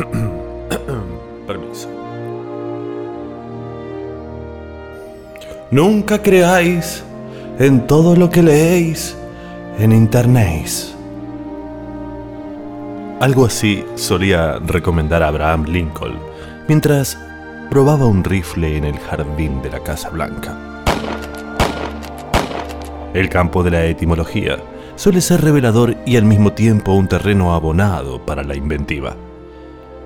Permiso. Nunca creáis en todo lo que leéis en internet. Algo así solía recomendar Abraham Lincoln mientras probaba un rifle en el jardín de la Casa Blanca. El campo de la etimología suele ser revelador y al mismo tiempo un terreno abonado para la inventiva.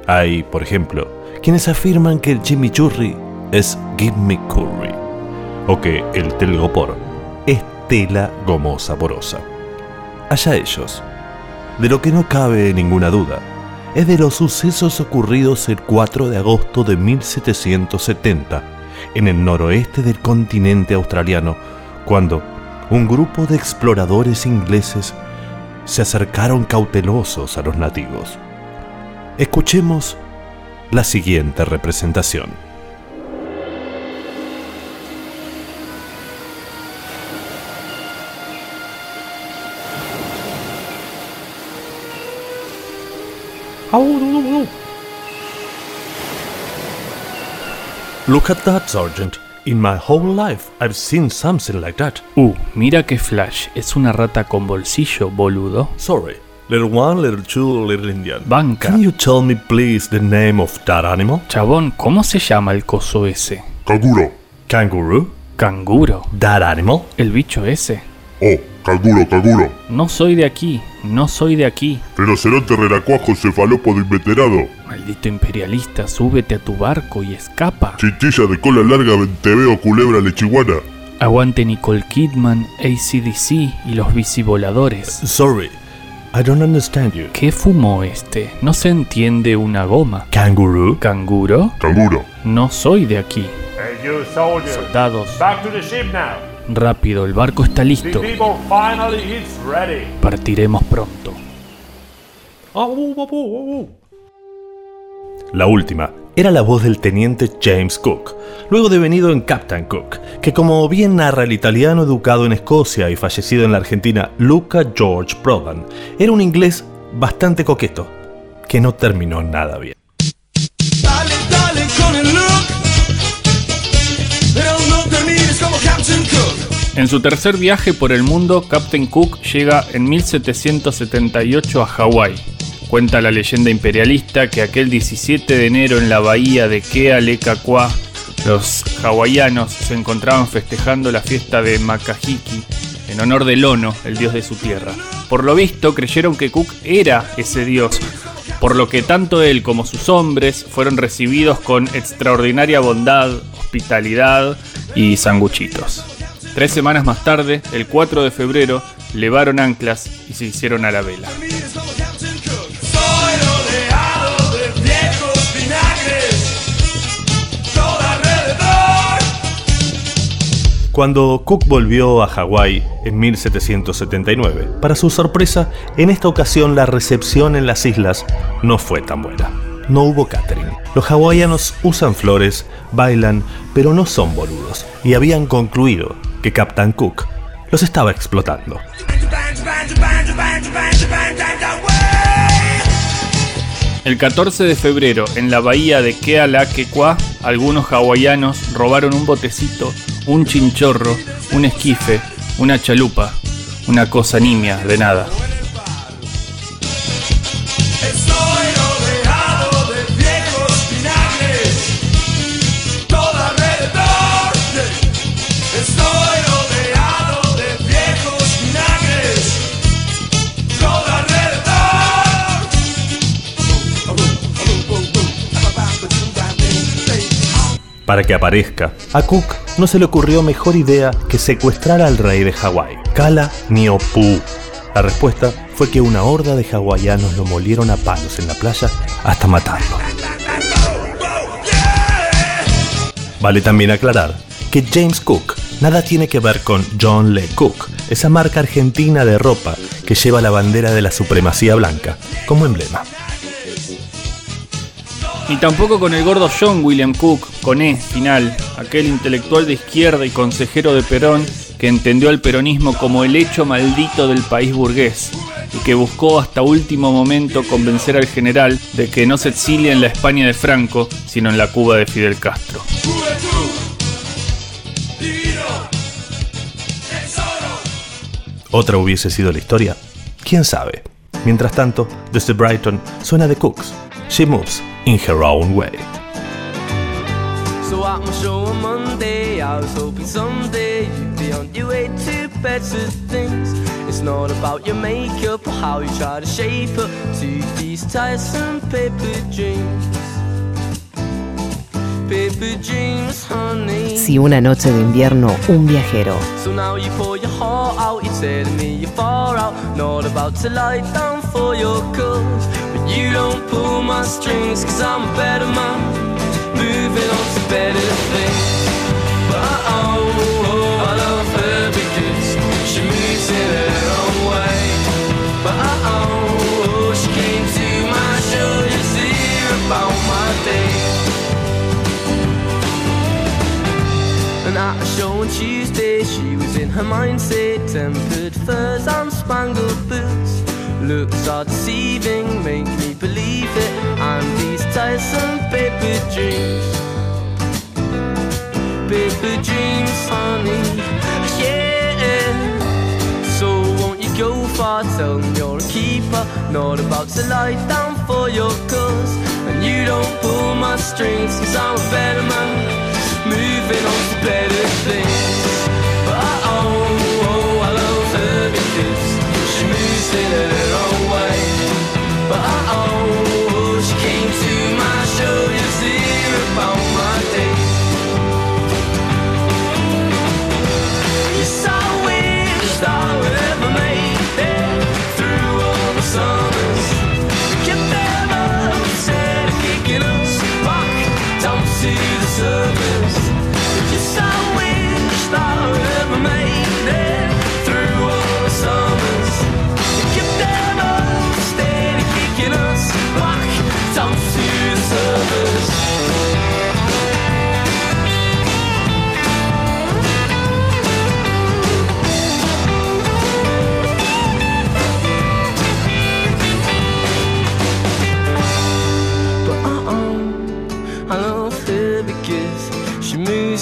Hay, por ejemplo, quienes afirman que el chimichurri es give me curry o que el telgopor es tela gomosa porosa. Allá ellos. De lo que no cabe ninguna duda es de los sucesos ocurridos el 4 de agosto de 1770 en el noroeste del continente australiano, cuando un grupo de exploradores ingleses se acercaron cautelosos a los nativos. Escuchemos la siguiente representación. Look at that, Sergeant. In my whole life, I've seen something like that. Uh, mira que flash. Es una rata con bolsillo, boludo. Sorry. Little one, little two, little Indian. Banca. Can you tell me, please, the name of that animal? Chabón, ¿cómo se llama el coso ese? Canguro. Kangaroo? Canguro. That animal? El bicho ese. Oh, canguro, canguro. No soy de aquí. No soy de aquí. Rinoceronte renacuajo cefalópodo inveterado. Maldito imperialista, súbete a tu barco y escapa. Chintilla de cola larga, venteveo, culebra, lechiguana. Aguante Nicole Kidman, ACDC y los bicivoladores. Sorry, I don't understand you. ¿Qué fumó este? No se entiende una goma. Kangaroo? ¿Canguro? Canguro. No soy de aquí. Hey, you soldiers, Soldados, back to the ship now. rápido, el barco está The listo. people finally is ready. Partiremos pronto. La última era la voz del teniente James Cook, luego devenido en Captain Cook, que como bien narra el italiano educado en Escocia y fallecido en la Argentina Luca George Prodan, era un inglés bastante coqueto, que no terminó nada bien. Dale, dale con el look. Pero no termines como Captain Cook. En su tercer viaje por el mundo, Captain Cook llega en 1778 a Hawái. Cuenta la leyenda imperialista que aquel 17 de enero en la bahía de Kealekakua, los hawaianos se encontraban festejando la fiesta de Makahiki en honor del Ono, el dios de su tierra. Por lo visto, creyeron que Cook era ese dios, por lo que tanto él como sus hombres fueron recibidos con extraordinaria bondad, hospitalidad y sanguchitos. Tres semanas más tarde, el 4 de febrero, levaron anclas y se hicieron a la vela. cuando Cook volvió a Hawái en 1779. Para su sorpresa, en esta ocasión la recepción en las islas no fue tan buena. No hubo catering. Los hawaianos usan flores, bailan, pero no son boludos, y habían concluido que Captain Cook los estaba explotando. El 14 de febrero, en la bahía de Kealakequa, algunos hawaianos robaron un botecito un chinchorro, un esquife, una chalupa, una cosa nimia de nada. para que aparezca. A Cook no se le ocurrió mejor idea que secuestrar al rey de Hawái, Kala Niopu. La respuesta fue que una horda de hawaianos lo molieron a palos en la playa hasta matarlo. Vale también aclarar que James Cook nada tiene que ver con John Lee Cook, esa marca argentina de ropa que lleva la bandera de la supremacía blanca como emblema. Ni tampoco con el gordo John William Cook, con E final, aquel intelectual de izquierda y consejero de Perón que entendió al peronismo como el hecho maldito del país burgués, y que buscó hasta último momento convencer al general de que no se exilie en la España de Franco, sino en la Cuba de Fidel Castro. ¿Otra hubiese sido la historia? ¿Quién sabe? Mientras tanto, desde Brighton suena The Cooks. She moves in her own way. So at my show on Monday, I was hoping someday you'd be on your way to better things. It's not about your makeup or how you try to shape up to these tiresome paper dreams. Paper dreams, honey. Si una noche de invierno un viajero So now you pour your heart out, you're telling me you're far out. Not about to lie down for your cause. You don't pull my strings, cause I'm a better man. Moving on to better things. But oh, oh, I love her because she moves in her own way. But oh, oh, she came to my show to hear about my day. And at a show on Tuesday, she was in her mindset. Tempered furs and spangled boots. Looks are deceiving, make paper dreams. Paper dreams, honey. Yeah. So won't you go far? Tell them you're a keeper. Not about to lie down for your cause. And you don't pull my strings, cause I'm a better man.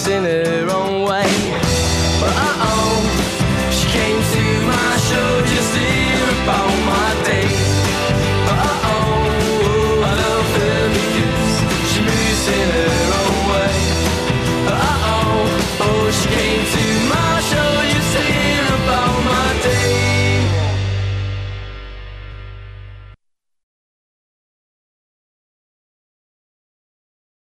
sinners.